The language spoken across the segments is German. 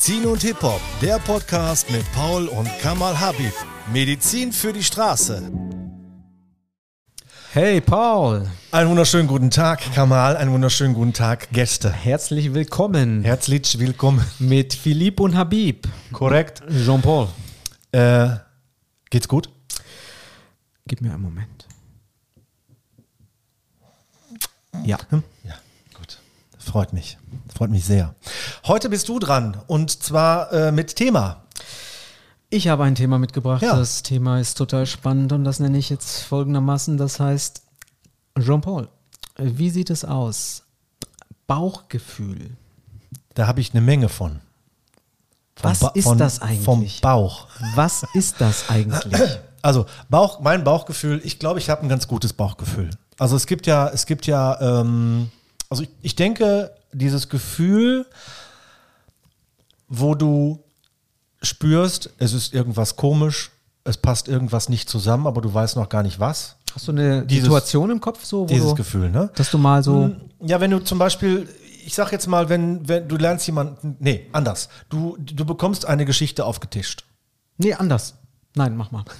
Medizin und Hip-Hop, der Podcast mit Paul und Kamal Habib. Medizin für die Straße. Hey Paul, Einen wunderschönen guten Tag, Kamal. Einen wunderschönen guten Tag, Gäste. herzlich willkommen Herzlich willkommen. mit Philipp und Habib. Korrekt. Jean-Paul, Äh, geht's gut? gib mir einen Moment. Ja, Ja, gut. Freut mich. Freut mich sehr. Heute bist du dran und zwar äh, mit Thema. ich habe ein Thema mitgebracht. Ja. Das Thema ist total spannend und das nenne ich jetzt folgendermaßen. Das heißt, Jean-Paul, wie sieht es aus? Bauchgefühl. Da habe ich eine Menge von. Vom Was Ba- ist von- das Vom eigentlich? Bauch. Was ist das eigentlich? Also Bauch, mein Bauchgefühl, ich glaube, ich habe ein ganz gutes Bauchgefühl. Also es gibt ja, es gibt ja, ähm, also ich, ich denke, dieses Gefühl, wo du spürst, es ist irgendwas komisch, es passt irgendwas nicht zusammen, aber du weißt noch gar nicht was. Hast du eine Dieses- Situation im Kopf so, Dieses du, Gefühl, ne? dass du mal so Ja, wenn du zum Beispiel, ich sag jetzt mal, wenn, wenn du lernst jemanden, nee, anders. Du, du bekommst eine Geschichte aufgetischt. Nee, anders. Nein, mach mal.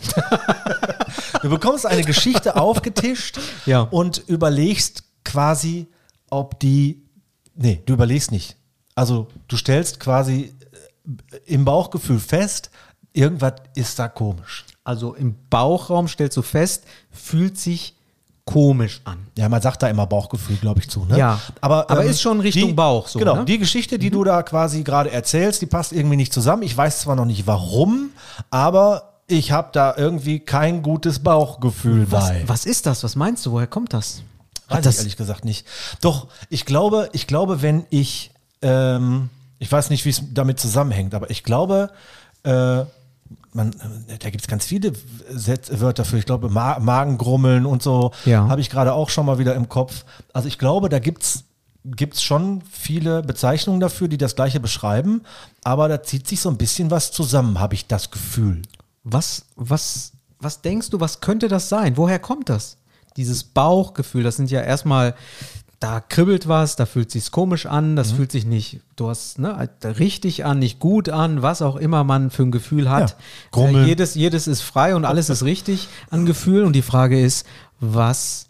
Du bekommst eine Geschichte aufgetischt Ja. und überlegst quasi, ob die. Nee, du überlegst nicht. Also du stellst quasi äh, im Bauchgefühl fest, irgendwas ist da komisch. Also im Bauchraum stellst du fest, fühlt sich komisch an. Ja, man sagt da immer Bauchgefühl, glaube ich, zu. Ne? Ja, aber ist schon Richtung die, Bauch so, Genau, ne? die Geschichte, die du da quasi gerade erzählst, die passt irgendwie nicht zusammen. Ich weiß zwar noch nicht warum, aber ich habe da irgendwie kein gutes Bauchgefühl Was, bei. was ist das? Was meinst du? Woher kommt das? Weiß das ich ehrlich gesagt nicht. Doch, ich glaube, ich glaube, wenn ich, ähm, ich weiß nicht, wie es damit zusammenhängt, aber ich glaube, äh, man, äh, da gibt es ganz viele Set Wörter für. Ich glaube, Ma Magengrummeln und so Ja. habe ich gerade auch schon mal wieder im Kopf. Also ich glaube, da gibt's gibt's schon viele Bezeichnungen dafür, die das gleiche beschreiben, aber da zieht sich so ein bisschen was zusammen, habe ich das Gefühl. was, was, was denkst du, was könnte das sein? Woher kommt das? Dieses Bauchgefühl, das sind ja erstmal, da kribbelt was, da fühlt sich komisch an, Mhm. das fühlt sich nicht, du hast, ne, richtig an, nicht gut an, was auch immer man für ein Gefühl hat. Ja. Äh, jedes, jedes ist frei und alles ist richtig an Gefühl und die Frage ist, was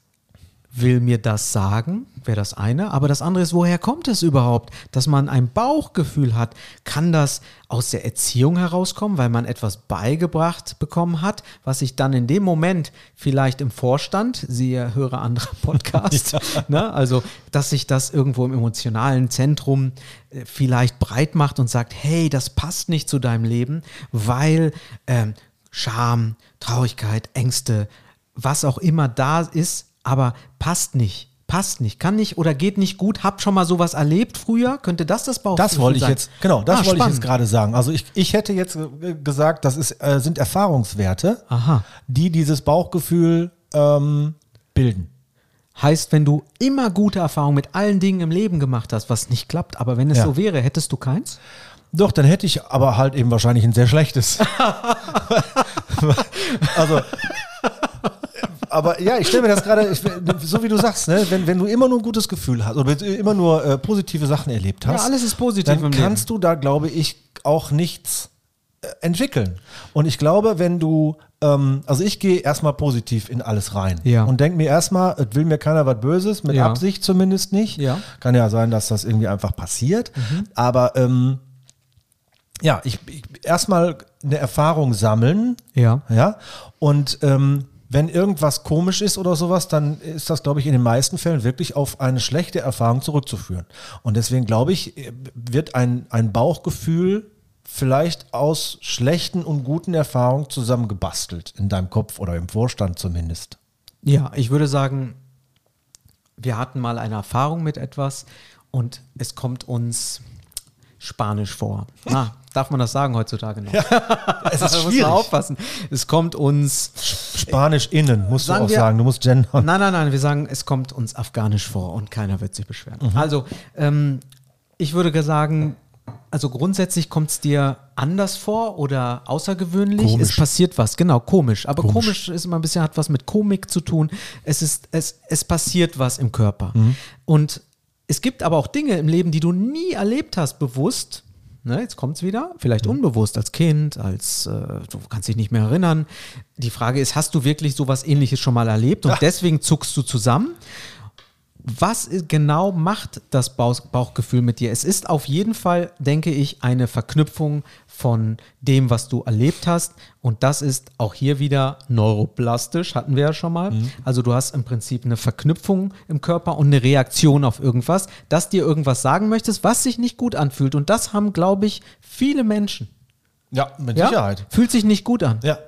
will mir das sagen, wäre das eine. Aber das andere ist, woher kommt es überhaupt, dass man ein Bauchgefühl hat? Kann das aus der Erziehung herauskommen, weil man etwas beigebracht bekommen hat, was sich dann in dem Moment vielleicht im Vorstand, siehe höre andere Podcast, ne, also dass sich das irgendwo im emotionalen Zentrum äh, vielleicht breit macht und sagt, hey, das passt nicht zu deinem Leben, weil ähm, Scham, Traurigkeit, Ängste, was auch immer da ist, aber passt nicht. Passt nicht, kann nicht oder geht nicht gut. Habt schon mal sowas erlebt früher? Könnte das das Bauchgefühl Das wollte ich sein? jetzt, genau, das Ah, wollte ich jetzt gerade sagen. Also ich, ich hätte jetzt gesagt, das ist, äh, sind Erfahrungswerte, Aha. die dieses Bauchgefühl ähm, bilden. Heißt, wenn du immer gute Erfahrungen mit allen Dingen im Leben gemacht hast, was nicht klappt, aber wenn es Ja. so wäre, hättest du keins? Doch, dann hätte ich aber halt eben wahrscheinlich ein sehr schlechtes. also, aber ja, ich stelle mir das gerade, so wie du sagst, ne, wenn, wenn du immer nur ein gutes Gefühl hast oder wenn du immer nur äh, positive Sachen erlebt hast, Ja, alles ist positiv dann im Leben. kannst du da, glaube ich, auch nichts äh, entwickeln. Und ich glaube, wenn du, ähm, also ich gehe erstmal positiv in alles rein Ja. und denke mir erstmal, es will mir keiner was Böses, mit Ja. Absicht zumindest nicht. Ja. Mhm. Kann ja sein, dass das irgendwie einfach passiert. Aber ähm, ja, ich, ich erstmal eine Erfahrung sammeln, Ja. ja, und ähm, wenn irgendwas komisch ist oder sowas, dann ist das, glaube ich, in den meisten Fällen wirklich auf eine schlechte Erfahrung zurückzuführen. Und deswegen glaube ich, äh, wird ein, ein Bauchgefühl vielleicht aus schlechten und guten Erfahrungen zusammengebastelt in deinem Kopf oder im Vorstand zumindest. Ja, ich würde sagen, wir hatten mal eine Erfahrung mit etwas und es kommt uns Spanisch vor. Na, darf man das sagen heutzutage noch? Es Da ist muss man schwierig. aufpassen. Es kommt uns Spanisch innen, musst Sagen du auch wir- sagen. Du musst gendern. Nein, nein, nein, wir sagen, es kommt uns afghanisch vor und keiner wird sich beschweren. Mhm. Also, ähm, ich würde sagen, also grundsätzlich kommt es dir anders vor oder außergewöhnlich. Komisch. Es passiert was, genau, komisch. Aber Komisch. komisch, ist immer ein bisschen, hat was mit Komik zu tun. Es ist, es, es passiert was im Körper. Mhm. Und es gibt aber auch Dinge im Leben, die du nie erlebt hast, bewusst. Ne, jetzt kommt es wieder, vielleicht unbewusst als Kind, als äh, du kannst dich nicht mehr erinnern. Die Frage ist, hast du wirklich sowas ähnliches schon mal erlebt und deswegen zuckst du zusammen? Was genau macht das Bauch Bauchgefühl mit dir? Es ist auf jeden Fall, denke ich, eine Verknüpfung von dem, was du erlebt hast. Und das ist auch hier wieder neuroplastisch, hatten wir ja schon mal. Also du hast im Prinzip eine Verknüpfung im Körper und eine Reaktion auf irgendwas, das dir irgendwas sagen möchtest, was sich nicht gut anfühlt. Und das haben, glaube ich, viele Menschen. Ja, mit Ja? Sicherheit. Fühlt sich nicht gut an. Ja.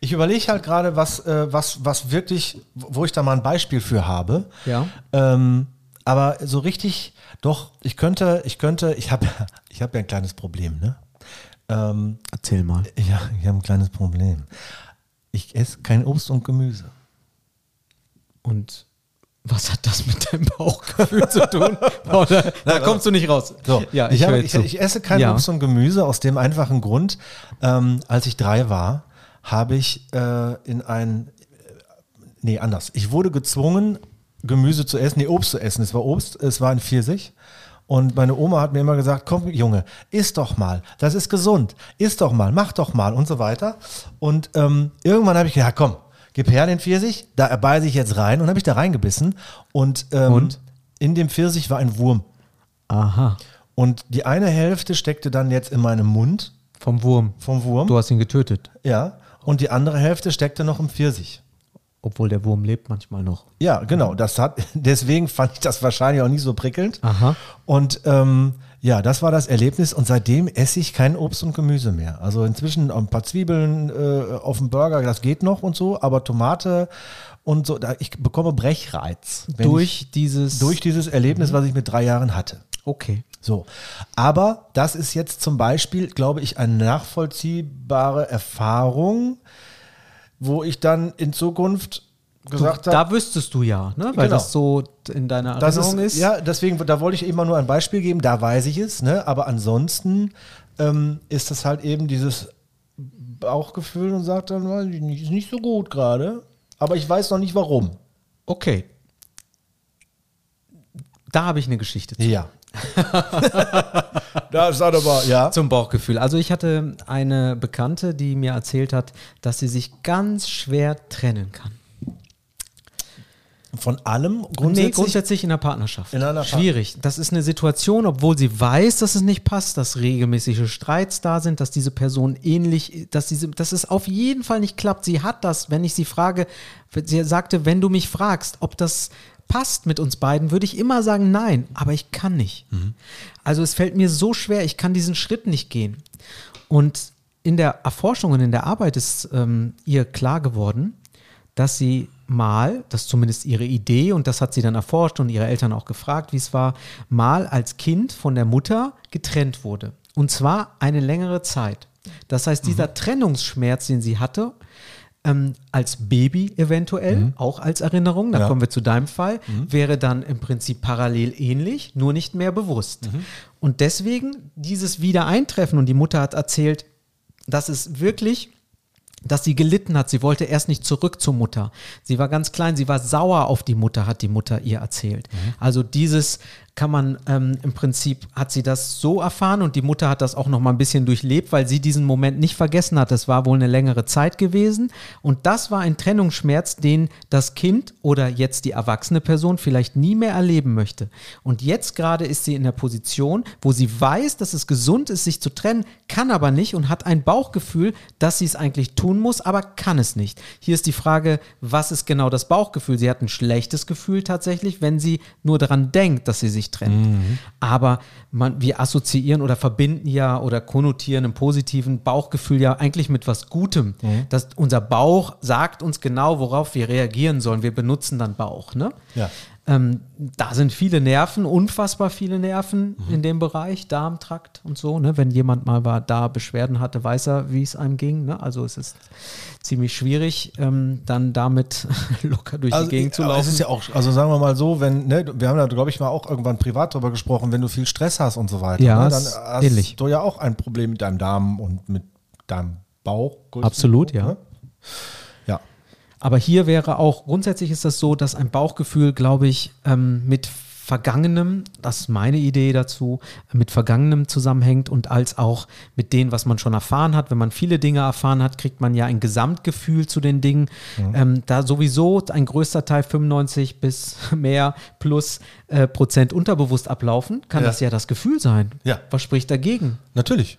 Ich überlege halt gerade, was, äh, was, was wirklich, wo ich da mal ein Beispiel für habe. Ja. Ähm, aber so richtig, doch, ich könnte, ich könnte, ich habe ich hab ja ein kleines Problem, ne? Ähm, Erzähl mal. ja, ich habe ein kleines Problem. Ich esse kein Obst und Gemüse. Und was hat das mit deinem Bauchgefühl zu tun? Oder, da kommst du nicht raus. So, ja, ich, höre habe, ich, ich esse kein Ja. Obst und Gemüse aus dem einfachen Grund, ähm, als ich drei war, habe ich äh, in ein, äh, nee, anders. Ich wurde gezwungen, Gemüse zu essen, nee, Obst zu essen. Es war Obst, es war ein Pfirsich. Und meine Oma hat mir immer gesagt, komm Junge, iss doch mal, das ist gesund, iss doch mal, mach doch mal und so weiter. Und ähm, irgendwann habe ich gedacht, komm, gib her den Pfirsich, da beiße ich jetzt rein und habe ich da reingebissen. Und, ähm, Und? in dem Pfirsich war ein Wurm. Aha, Und die eine Hälfte steckte dann jetzt in meinem Mund vom Wurm. vom Wurm. Du hast ihn getötet, ja. Und die andere Hälfte steckte noch im Pfirsich. obwohl der Wurm lebt manchmal noch. Ja, genau. Das hat, deswegen fand ich das wahrscheinlich auch nicht so prickelnd. Aha. Und ähm, ja, das war das Erlebnis. Und seitdem esse ich kein Obst und Gemüse mehr. Also inzwischen ein paar Zwiebeln äh, auf dem Burger, das geht noch und so. Aber Tomate und so, da, ich bekomme Brechreiz. Durch ich, dieses. durch dieses Erlebnis, was ich mit drei Jahren hatte. Okay. So, aber das ist jetzt zum Beispiel, glaube ich, eine nachvollziehbare Erfahrung, wo ich dann in Zukunft gesagt habe, Da wüsstest du ja, ne? weil Genau. das so in deiner das ist, Erinnerung ist. ja, deswegen, da wollte ich immer nur ein Beispiel geben, da weiß ich es, ne? aber ansonsten ähm, ist das halt eben dieses Bauchgefühl und sagt dann, ist nicht so gut gerade, aber ich weiß noch nicht warum. Okay. Da habe ich eine Geschichte zu. Ja. da ist aber, ja. Zum Bauchgefühl. Also ich hatte eine Bekannte, die mir erzählt hat, dass sie sich ganz schwer trennen kann. Von allem Nee, grundsätzlich. grundsätzlich in der Partnerschaft. In einer Schwierig. Das ist eine Situation, obwohl sie weiß, dass es nicht passt, dass regelmäßige Streits da sind, dass diese Person ähnlich, dass diese, dass es auf jeden Fall nicht klappt. Sie hat das, wenn ich sie frage, sie sagte, wenn du mich fragst, ob das passt mit uns beiden, würde ich immer sagen, nein, aber ich kann nicht. Also es fällt mir so schwer, ich kann diesen Schritt nicht gehen. Und in der Erforschung und in der Arbeit ist ähm, ihr klar geworden, dass sie mal, das ist zumindest ihre Idee und das hat sie dann erforscht und ihre Eltern auch gefragt, wie es war, mal als Kind von der Mutter getrennt wurde. Und zwar eine längere Zeit. Das heißt, dieser Trennungsschmerz, den sie hatte, ähm, als Baby eventuell, auch als Erinnerung, da Ja. kommen wir zu deinem Fall, wäre dann im Prinzip parallel ähnlich, nur nicht mehr bewusst. Und deswegen dieses Wiedereintreffen und die Mutter hat erzählt, dass es wirklich dass sie gelitten hat. Sie wollte erst nicht zurück zur Mutter. Sie war ganz klein, sie war sauer auf die Mutter, hat die Mutter ihr erzählt. Also dieses kann man ähm, im Prinzip, hat sie das so erfahren und die Mutter hat das auch noch mal ein bisschen durchlebt, weil sie diesen Moment nicht vergessen hat. Das war wohl eine längere Zeit gewesen und das war ein Trennungsschmerz, den das Kind oder jetzt die erwachsene Person vielleicht nie mehr erleben möchte. Und jetzt gerade ist sie in der Position, wo sie weiß, dass es gesund ist, sich zu trennen, kann aber nicht und hat ein Bauchgefühl, dass sie es eigentlich tun muss, aber kann es nicht. Hier ist die Frage, was ist genau das Bauchgefühl? Sie hat ein schlechtes Gefühl tatsächlich, wenn sie nur daran denkt, dass sie sich trennt. Aber man, wir assoziieren oder verbinden ja oder konnotieren im positiven Bauchgefühl ja eigentlich mit was Gutem. Dass unser Bauch sagt uns genau, worauf wir reagieren sollen. Wir benutzen dann Bauch. Ne? Ja. Ähm, da sind viele Nerven, unfassbar viele Nerven in dem Bereich, Darmtrakt und so. Ne? Wenn jemand mal war, da Beschwerden hatte, weiß er, wie es einem ging. Ne? Also es ist ziemlich schwierig, ähm, dann damit locker durch die Gegend zu laufen. Es ist ja auch, also sagen wir mal so, wenn, ne, wir haben da, glaube ich, mal auch irgendwann privat drüber gesprochen, wenn du viel Stress hast und so weiter, Ja, ne, dann hast ähnlich. du ja auch ein Problem mit deinem Darm und mit deinem Bauch. Absolut, ja. Aber hier wäre auch, grundsätzlich ist das so, dass ein Bauchgefühl, glaube ich, ähm, mit Vergangenem, das ist meine Idee dazu, mit Vergangenem zusammenhängt und als auch mit dem, was man schon erfahren hat. Wenn man viele Dinge erfahren hat, kriegt man ja ein Gesamtgefühl zu den Dingen. Mhm. Ähm, da sowieso ein größter Teil 95 bis mehr plus äh, Prozent unterbewusst ablaufen, kann ja. das ja das Gefühl sein. Ja. Was spricht dagegen? Natürlich.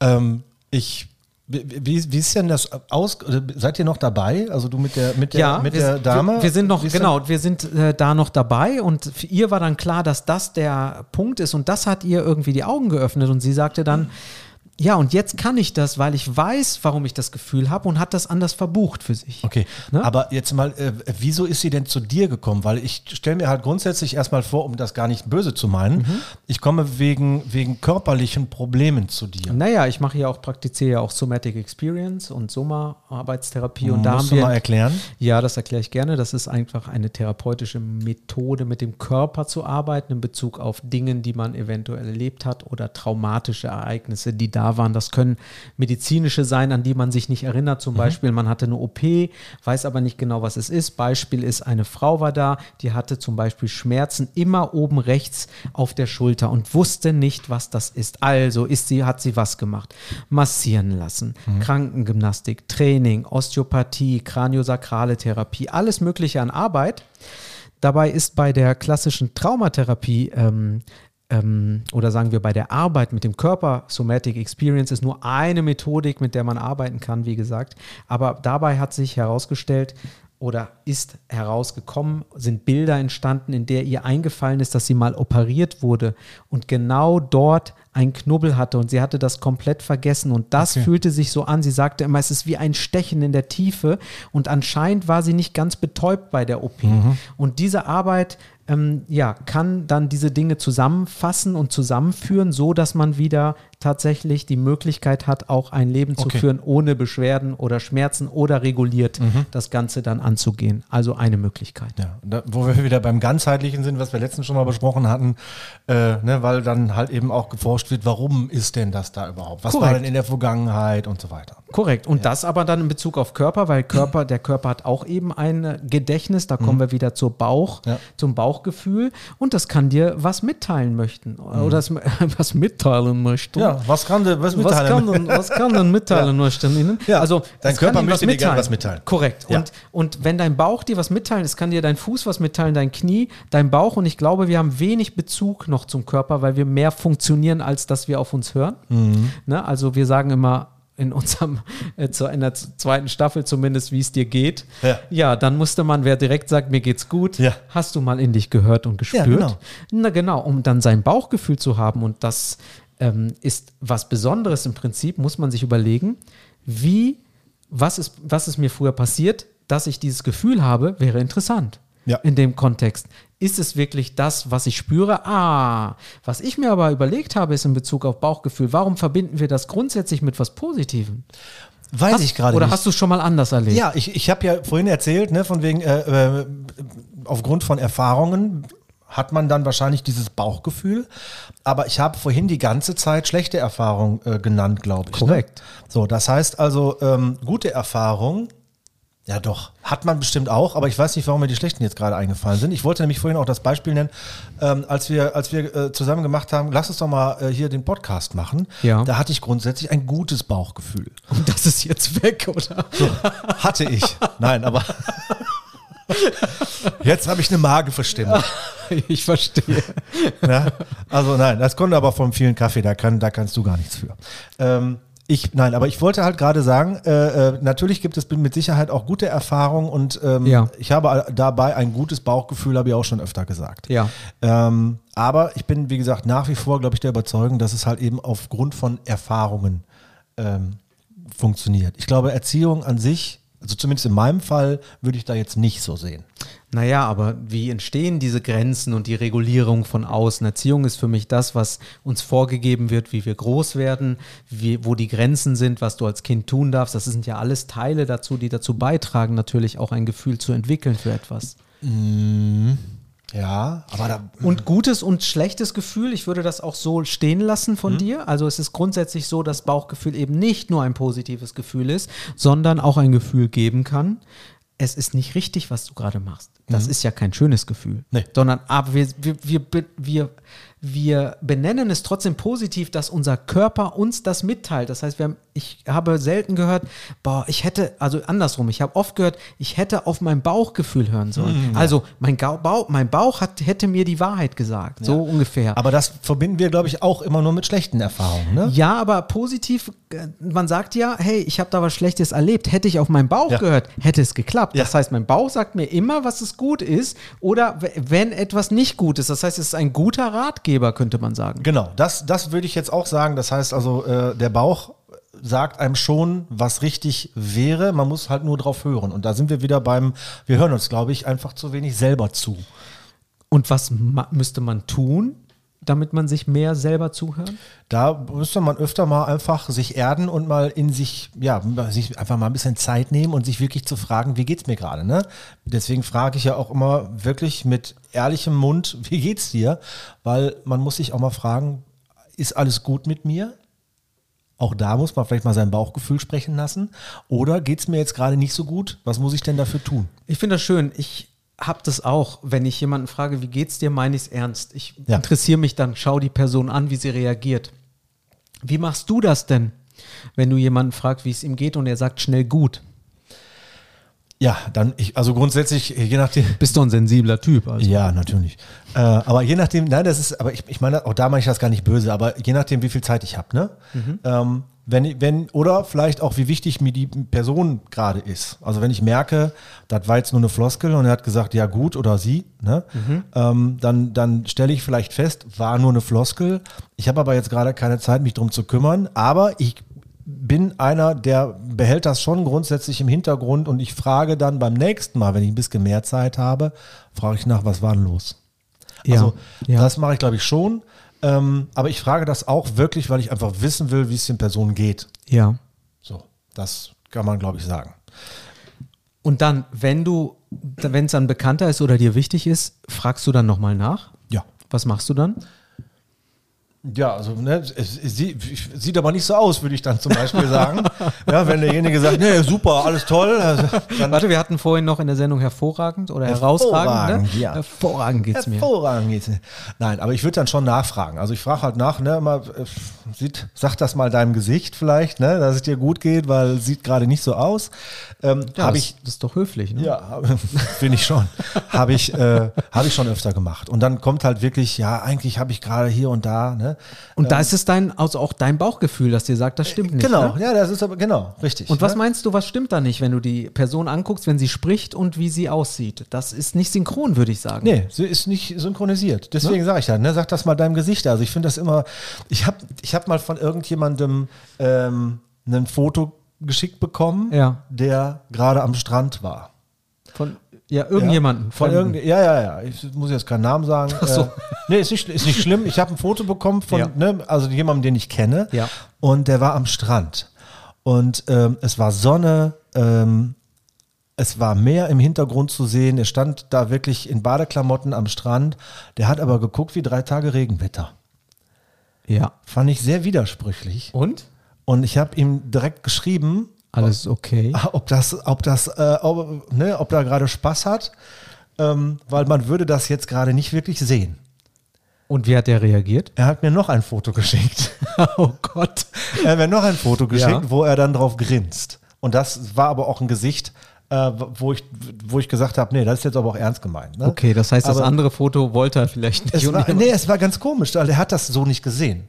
Ähm, ich wie, wie ist denn das aus? Seid ihr noch dabei? Also du mit der mit der, ja, mit wir, der Dame? Wir, wir sind noch genau, wir sind äh, da noch dabei und für ihr war dann klar, dass das der Punkt ist und das hat ihr irgendwie die Augen geöffnet und sie sagte dann, ja, und jetzt kann ich das, weil ich weiß, warum ich das Gefühl habe und hat das anders verbucht für sich. Okay, ne? aber jetzt mal, äh, wieso ist sie denn zu dir gekommen? Weil ich stelle mir halt grundsätzlich erstmal vor, um das gar nicht böse zu meinen, mhm. ich komme wegen, wegen körperlichen Problemen zu dir. Naja, ich mache ja auch, praktiziere ja auch Somatic Experience und Soma-Arbeitstherapie. Und da Musst haben wir, du mal erklären? Ja, das erkläre ich gerne. Das ist einfach eine therapeutische Methode, mit dem Körper zu arbeiten in Bezug auf Dinge, die man eventuell erlebt hat oder traumatische Ereignisse, die da waren. Das können medizinische sein, an die man sich nicht erinnert. Zum mhm. Beispiel, man hatte eine OP, weiß aber nicht genau, was es ist. Beispiel ist, eine Frau war da, die hatte zum Beispiel Schmerzen immer oben rechts auf der Schulter und wusste nicht, was das ist. Also ist sie, hat sie was gemacht? Massieren lassen, mhm. Krankengymnastik, Training, Osteopathie, Kraniosakrale Therapie, alles Mögliche an Arbeit. Dabei ist bei der klassischen Traumatherapie ähm, ähm, oder sagen wir bei der Arbeit mit dem Körper, Somatic Experience ist nur eine Methodik, mit der man arbeiten kann, wie gesagt. Aber dabei hat sich herausgestellt, oder ist herausgekommen, sind Bilder entstanden, in der ihr eingefallen ist, dass sie mal operiert wurde und genau dort ein Knubbel hatte und sie hatte das komplett vergessen und das okay. fühlte sich so an. Sie sagte immer, es ist wie ein Stechen in der Tiefe und anscheinend war sie nicht ganz betäubt bei der OP. Mhm. Und diese Arbeit ähm, ja, kann dann diese Dinge zusammenfassen und zusammenführen, so dass man wieder tatsächlich die Möglichkeit hat, auch ein Leben zu führen ohne Beschwerden oder Schmerzen oder reguliert mhm. das Ganze dann anzugehen. Also eine Möglichkeit. Ja, da, wo wir wieder beim ganzheitlichen sind, was wir letztens schon mal besprochen hatten, äh, ne, weil dann halt eben auch geforscht wird, warum ist denn das da überhaupt? Was Korrekt. war denn in der Vergangenheit und so weiter. Korrekt. Und ja. das aber dann in Bezug auf Körper, weil Körper, der Körper hat auch eben ein Gedächtnis. Da kommen mhm. wir wieder zur Bauch, ja. zum Bauchgefühl. Und das kann dir was mitteilen möchten mhm. oder das, was mitteilen möchten. Ja, was kann dir was mitteilen? Was kann denn, was kann denn mitteilen ja. möchten Ihnen? Ja. Also dein Körper möchte dir gerne was mitteilen. Korrekt. Ja. Und, und wenn dein Bauch dir was mitteilen, es kann dir dein Fuß was mitteilen, dein Knie, dein Bauch. Und ich glaube, wir haben wenig Bezug noch zum Körper, weil wir mehr funktionieren, als dass wir auf uns hören. Mhm. Ne? Also wir sagen immer, in unserem, äh, in der zweiten Staffel zumindest, wie es dir geht. Ja. ja, dann musste man, wer direkt sagt, mir geht's gut, ja. hast du mal in dich gehört und gespürt. Ja, genau. Na genau, um dann sein Bauchgefühl zu haben und das ähm, ist was Besonderes im Prinzip, muss man sich überlegen, wie, was ist, was ist mir früher passiert, dass ich dieses Gefühl habe, wäre interessant. Ja. In dem Kontext. Ist es wirklich das, was ich spüre? Ah, was ich mir aber überlegt habe, ist in Bezug auf Bauchgefühl, warum verbinden wir das grundsätzlich mit was Positivem? Weiß hast, ich gerade Oder hast du es schon mal anders erlebt? Ja, ich, ich habe ja vorhin erzählt, ne, von wegen, äh, äh, aufgrund von Erfahrungen hat man dann wahrscheinlich dieses Bauchgefühl. Aber ich habe vorhin die ganze Zeit schlechte Erfahrungen äh, genannt, glaube ich. Ne? Korrekt. Ne? So, das heißt also, ähm, gute Erfahrungen ja, doch. Hat man bestimmt auch, aber ich weiß nicht, warum mir die schlechten jetzt gerade eingefallen sind. Ich wollte nämlich vorhin auch das Beispiel nennen, ähm, als wir, als wir äh, zusammen gemacht haben, lass uns doch mal äh, hier den Podcast machen. Ja. Da hatte ich grundsätzlich ein gutes Bauchgefühl. Und das ist jetzt weg, oder? So, hatte ich. Nein, aber jetzt habe ich eine Magenverstimmung. Ich verstehe. Ja, also nein, das kommt aber vom vielen Kaffee, da, kann, da kannst du gar nichts für. Ähm, ich, nein, aber ich wollte halt gerade sagen, äh, äh, natürlich gibt es mit Sicherheit auch gute Erfahrungen und ähm, ja. ich habe dabei ein gutes Bauchgefühl, habe ich auch schon öfter gesagt. Ja. Ähm, aber ich bin, wie gesagt, nach wie vor, glaube ich, der Überzeugung, dass es halt eben aufgrund von Erfahrungen ähm, funktioniert. Ich glaube, Erziehung an sich also zumindest in meinem Fall würde ich da jetzt nicht so sehen. Naja, aber wie entstehen diese Grenzen und die Regulierung von außen? Erziehung ist für mich das, was uns vorgegeben wird, wie wir groß werden, wie, wo die Grenzen sind, was du als Kind tun darfst. Das sind ja alles Teile dazu, die dazu beitragen, natürlich auch ein Gefühl zu entwickeln für etwas. Mhm. Ja, aber da. Und gutes und schlechtes Gefühl, ich würde das auch so stehen lassen von mhm. dir. Also es ist grundsätzlich so, dass Bauchgefühl eben nicht nur ein positives Gefühl ist, sondern auch ein Gefühl geben kann. Es ist nicht richtig, was du gerade machst. Das ist ja kein schönes Gefühl. Mhm. Nee. Sondern aber wir, wir, wir, be- wir, wir benennen es trotzdem positiv, dass unser Körper uns das mitteilt. Das heißt, wir haben, ich habe selten gehört, boah, ich hätte, also andersrum, ich habe oft gehört, ich hätte auf mein Bauchgefühl hören sollen. Also mein, Bauch, mein Bauch hat, hätte mir die Wahrheit gesagt. So ungefähr. Aber das verbinden wir, glaube ich, auch immer nur mit schlechten Erfahrungen. Ne? Ja, aber positiv, äh, man sagt ja, hey, ich habe da was Schlechtes erlebt. Hätte ich auf meinen Bauch Ja. gehört, hätte es geklappt. Ja. Das heißt, mein Bauch sagt mir immer, was es gut ist oder wenn etwas nicht gut ist. Das heißt, es ist ein guter Ratgeber, könnte man sagen. Genau, das, das würde ich jetzt auch sagen. Das heißt also, äh, der Bauch sagt einem schon, was richtig wäre. Man muss halt nur drauf hören. Und da sind wir wieder beim, wir hören uns, glaube ich, einfach zu wenig selber zu. Und was müsste man tun, damit man sich mehr selber zuhört? Da müsste man öfter mal einfach sich erden und mal in sich, ja, sich einfach mal ein bisschen Zeit nehmen und sich wirklich zu fragen, wie geht's mir gerade, ne? Deswegen frage ich ja auch immer wirklich mit ehrlichem Mund, wie geht's dir? Weil man muss sich auch mal fragen, ist alles gut mit mir? Auch da muss man vielleicht mal sein Bauchgefühl sprechen lassen. Oder geht's mir jetzt gerade nicht so gut? Was muss ich denn dafür tun? Ich finde das schön. Ich habe das auch, wenn ich jemanden frage, wie geht's dir, meine ich es ernst. Ich Ja. interessiere mich dann, schau die Person an, wie sie reagiert. Wie machst du das denn, wenn du jemanden fragst, wie es ihm geht und er sagt schnell gut? Ja, dann, ich, also grundsätzlich, je nachdem, Bist du ein sensibler Typ? Also. Ja, natürlich. Äh, aber je nachdem, nein, das ist, aber ich, ich meine, auch da meine ich das gar nicht böse, aber je nachdem, wie viel Zeit ich habe, ne? Ähm, wenn, wenn, oder vielleicht auch, wie wichtig mir die Person gerade ist. Also wenn ich merke, das war jetzt nur eine Floskel und er hat gesagt, ja gut, oder sie, ne? Ähm, dann, dann stelle ich vielleicht fest, war nur eine Floskel. Ich habe aber jetzt gerade keine Zeit, mich drum zu kümmern, aber ich bin einer, der behält das schon grundsätzlich im Hintergrund und ich frage dann beim nächsten Mal, wenn ich ein bisschen mehr Zeit habe, frage ich nach, was war denn los? Ja, Also ja. das mache ich, glaube ich, schon. Ähm, aber ich frage das auch wirklich, weil ich einfach wissen will, wie es den Personen geht. ja. So, das kann man, glaube ich, sagen. Und dann, wenn du, wenn es dann bekannter ist oder dir wichtig ist, fragst du dann nochmal nach? Ja. Was machst du dann? Ja, also ne, es, sieht, sieht aber nicht so aus, würde ich dann zum Beispiel sagen. ja, wenn derjenige sagt, nee, super, alles toll, also, dann Warte, wir hatten vorhin noch in der Sendung hervorragend oder herausragend. Hervorragend, Ne? ja. Hervorragend geht's mir. Hervorragend geht's mir. Nein, aber ich würde dann schon nachfragen. Also ich frage halt nach, ne, mal, äh, sieht, sag das mal deinem Gesicht vielleicht, ne, dass es dir gut geht, weil es sieht gerade nicht so aus. Ähm, Ja, habe das, ich, das ist doch höflich, ne? ja, finde ich schon. habe ich, äh, habe ich schon öfter gemacht. Und dann kommt halt wirklich, ja, eigentlich habe ich gerade hier und da, ne. Und da ist es dein, also auch dein Bauchgefühl, das dir sagt, das stimmt nicht. Genau, Ne? ja, das ist aber genau richtig. Und was ne? meinst du, was stimmt da nicht, wenn du die Person anguckst, wenn sie spricht und wie sie aussieht? Das ist nicht synchron, würde ich sagen. Nee, sie ist nicht synchronisiert. Deswegen sage ich ja, ne, sag das mal deinem Gesicht. Also ich finde das immer, ich habe ich hab mal von irgendjemandem ähm, ein Foto geschickt bekommen, Ja. der gerade am Strand war. Von ja, irgendjemanden. Ja, von irgend, ja, ja, ja. Ich muss jetzt keinen Namen sagen. Ach so. Äh, nee, ist nicht, ist nicht schlimm. Ich habe ein Foto bekommen von, Ja. ne, also jemandem, den ich kenne. Ja. Und der war am Strand. Und ähm, es war Sonne, ähm, es war Meer im Hintergrund zu sehen. Er stand da wirklich in Badeklamotten am Strand. Der hat aber geguckt wie drei Tage Regenwetter. ja. Fand ich sehr widersprüchlich. Und? Und ich habe ihm direkt geschrieben, Alles okay. ob das, ob das, äh, ob, ne, ob er gerade Spaß hat, ähm, weil man würde das jetzt gerade nicht wirklich sehen. Und wie hat der reagiert? Er hat mir noch ein Foto geschickt. oh Gott. er hat mir noch ein Foto geschickt, Ja. wo er dann drauf grinst. Und das war aber auch ein Gesicht, äh, wo, ich, wo ich gesagt habe, nee, das ist jetzt aber auch ernst gemeint. Ne? Okay, das heißt, das Aber andere Foto wollte er vielleicht nicht. Es war, nee, es war ganz komisch, weil er hat das so nicht gesehen.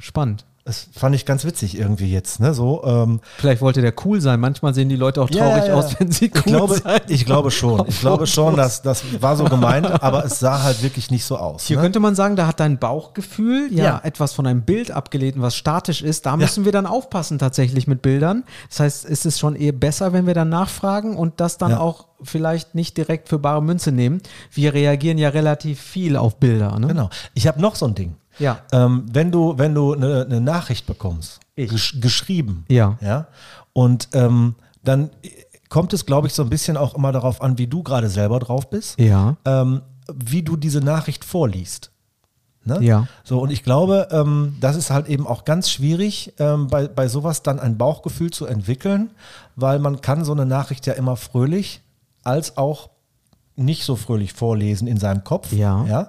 Spannend. Das fand ich ganz witzig irgendwie jetzt. Ne? So, ähm, Vielleicht wollte der cool sein. Manchmal sehen die Leute auch traurig ja, ja. aus, wenn sie cool ich glaube, sein. ich glaube schon. Ich glaube schon, dass das war so gemeint, aber es sah halt wirklich nicht so aus. Hier ne? könnte man sagen, da hat dein Bauchgefühl ja, Ja. etwas von einem Bild abgelesen, was statisch ist. Da müssen wir dann aufpassen tatsächlich mit Bildern. Das heißt, ist es schon eher besser, wenn wir dann nachfragen und das dann auch vielleicht nicht direkt für bare Münze nehmen. Wir reagieren ja relativ viel auf Bilder. Ne? Genau. Ich habe noch so ein Ding. Ja. Ähm, wenn du, wenn du eine, eine Nachricht bekommst, gesch geschrieben, Ja. ja, und ähm, dann kommt es, glaube ich, so ein bisschen auch immer darauf an, wie du gerade selber drauf bist, Ja. ähm, wie du diese Nachricht vorliest. Ne? Ja. So, und ich glaube, ähm, das ist halt eben auch ganz schwierig, ähm, bei, bei sowas dann ein Bauchgefühl zu entwickeln, weil man kann so eine Nachricht ja immer fröhlich als auch nicht so fröhlich vorlesen in seinem Kopf. Ja. ja?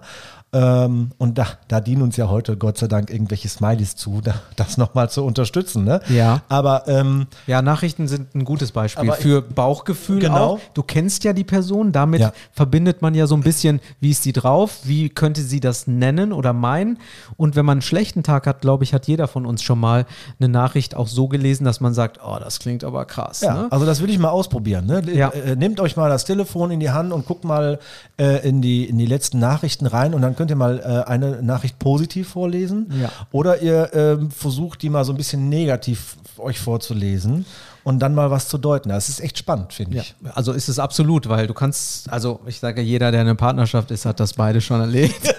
Ähm, und da, da dienen uns ja heute Gott sei Dank irgendwelche Smileys zu, da, das nochmal zu unterstützen. Ne? Ja. Aber ähm, Ja, Nachrichten sind ein gutes Beispiel Aber ich- für Bauchgefühl Genau. auch. Du kennst ja die Person, damit Ja. verbindet man ja so ein bisschen, wie ist sie drauf, wie könnte sie das nennen oder meinen. Und wenn man einen schlechten Tag hat, glaube ich, hat jeder von uns schon mal eine Nachricht auch so gelesen, dass man sagt, oh, das klingt aber krass. Ja, Ne? also das will ich mal ausprobieren. Ne? Ja. Äh, nehmt euch mal das Telefon in die Hand und guckt mal äh, in, die, in die letzten Nachrichten rein und dann könnt ihr mal äh, eine Nachricht positiv vorlesen. Ja. Oder ihr ähm, versucht, die mal so ein bisschen negativ euch vorzulesen und dann mal was zu deuten. Das ist echt spannend, finde Ja, ich. also ist es absolut, weil du kannst, also ich sage, jeder, der in einer Partnerschaft ist, hat das beide schon erlebt.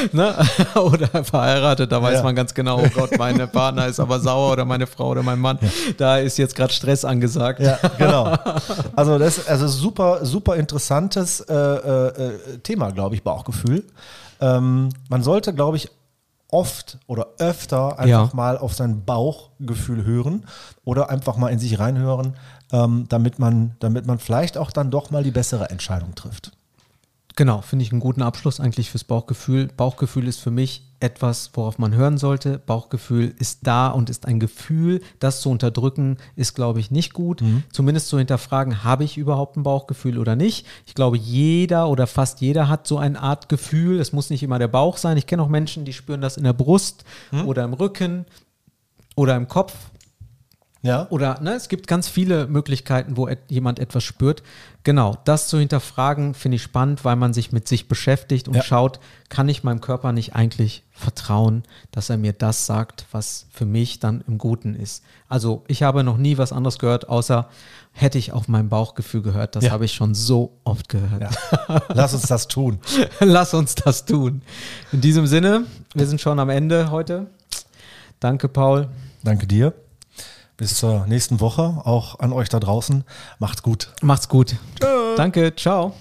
ne? Oder verheiratet, da weiß Ja. man ganz genau, oh Gott, meine Partner ist aber sauer oder meine Frau oder mein Mann. Da ist jetzt gerade Stress angesagt. Ja, genau. Also das ist also super, super interessantes äh, äh, äh, Thema, glaube ich, Bauchgefühl. Ähm, man sollte, glaube ich, oft oder öfter einfach Ja. mal auf sein Bauchgefühl hören oder einfach mal in sich reinhören, ähm, damit man, damit man vielleicht auch dann doch mal die bessere Entscheidung trifft. Genau, finde ich einen guten Abschluss eigentlich fürs Bauchgefühl. Bauchgefühl ist für mich etwas, worauf man hören sollte. Bauchgefühl ist da und ist ein Gefühl. Das zu unterdrücken ist, glaube ich, nicht gut. Zumindest zu hinterfragen, habe ich überhaupt ein Bauchgefühl oder nicht. Ich glaube, jeder oder fast jeder hat so eine Art Gefühl. Es muss nicht immer der Bauch sein. Ich kenne auch Menschen, die spüren das in der Brust oder im Rücken oder im Kopf. Ja. Oder ne, es gibt ganz viele Möglichkeiten, wo et jemand etwas spürt. Genau, das zu hinterfragen finde ich spannend, weil man sich mit sich beschäftigt und Ja. schaut, kann ich meinem Körper nicht eigentlich vertrauen, dass er mir das sagt, was für mich dann im Guten ist. Also ich habe noch nie was anderes gehört, außer hätte ich auf mein Bauchgefühl gehört. Das Ja. habe ich schon so oft gehört. Lass uns das tun. Lass uns das tun. In diesem Sinne, wir sind schon am Ende heute. Danke, Paul. Danke dir. Bis zur nächsten Woche. Auch an euch da draußen. Macht's gut. Macht's gut. Danke, ciao.